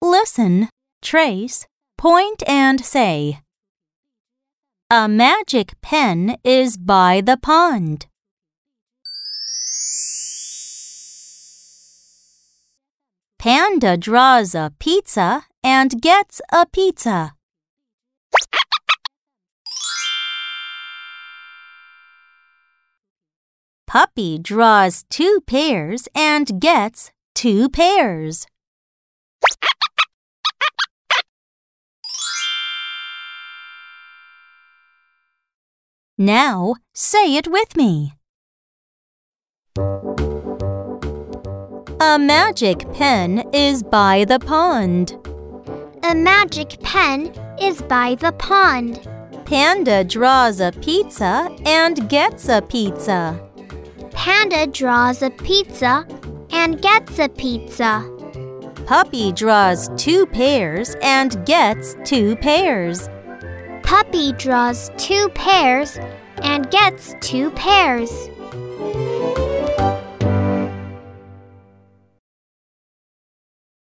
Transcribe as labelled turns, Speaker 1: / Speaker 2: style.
Speaker 1: Listen, trace, point, and say. A magic pen is by the pond. Panda draws a pizza and gets a pizza. Puppy draws two pears and gets two pears. Now say it with me. A magic pen is by the pond.
Speaker 2: A magic pen is by the pond.
Speaker 1: Panda draws a pizza and gets a pizza.
Speaker 2: Panda draws a pizza and gets a pizza.
Speaker 1: Puppy draws two pears and gets two pears
Speaker 2: puppy draws two pears and gets two pears.